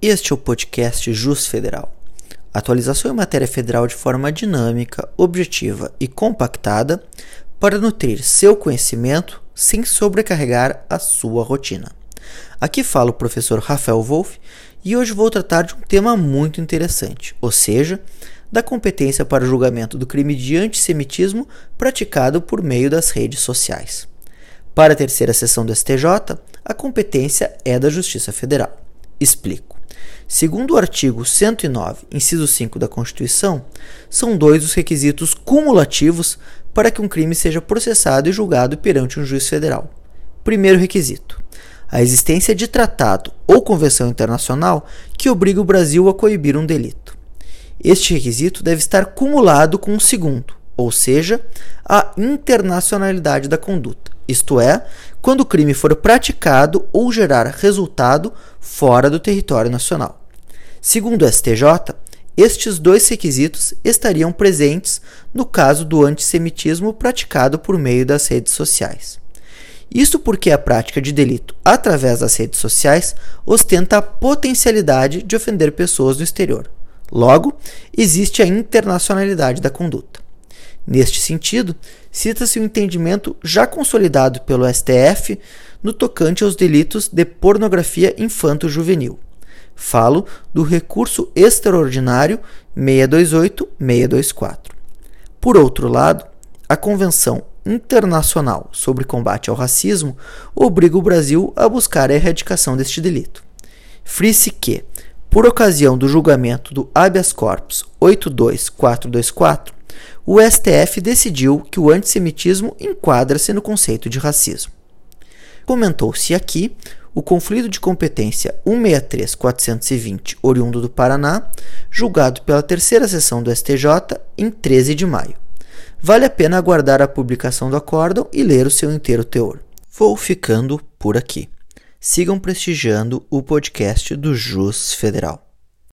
Este é o podcast Jus Federal. Atualização em matéria federal de forma dinâmica, objetiva e compactada para nutrir seu conhecimento sem sobrecarregar a sua rotina. Aqui fala o professor Rafael Wolff e hoje vou tratar de um tema muito interessante, ou seja, da competência para o julgamento do crime de antissemitismo praticado por meio das redes sociais. Para a terceira sessão do STJ, a competência é da Justiça Federal. Explico. Segundo o artigo 109, inciso 5 da Constituição, são dois os requisitos cumulativos para que um crime seja processado e julgado perante um juiz federal. Primeiro requisito: a existência de tratado ou convenção internacional que obriga o Brasil a coibir um delito. Este requisito deve estar cumulado com o segundo, ou seja, a internacionalidade da conduta, isto é, quando o crime for praticado ou gerar resultado fora do território nacional. Segundo o STJ, estes dois requisitos estariam presentes no caso do antissemitismo praticado por meio das redes sociais. Isto porque a prática de delito através das redes sociais ostenta a potencialidade de ofender pessoas no exterior. Logo, existe a internacionalidade da conduta. Neste sentido, cita-se o entendimento já consolidado pelo STF no tocante aos delitos de pornografia infanto-juvenil. Falo do recurso extraordinário 628-624. Por outro lado, a Convenção Internacional sobre Combate ao Racismo obriga o Brasil a buscar a erradicação deste delito. Frise que, por ocasião do julgamento do habeas corpus 82424, o STF decidiu que o antissemitismo enquadra-se no conceito de racismo. Comentou-se aqui o conflito de competência 163-420, oriundo do Paraná, julgado pela terceira sessão do STJ em 13 de maio. Vale a pena aguardar a publicação do acórdão e ler o seu inteiro teor. Vou ficando por aqui. Sigam prestigiando o podcast do Jus Federal.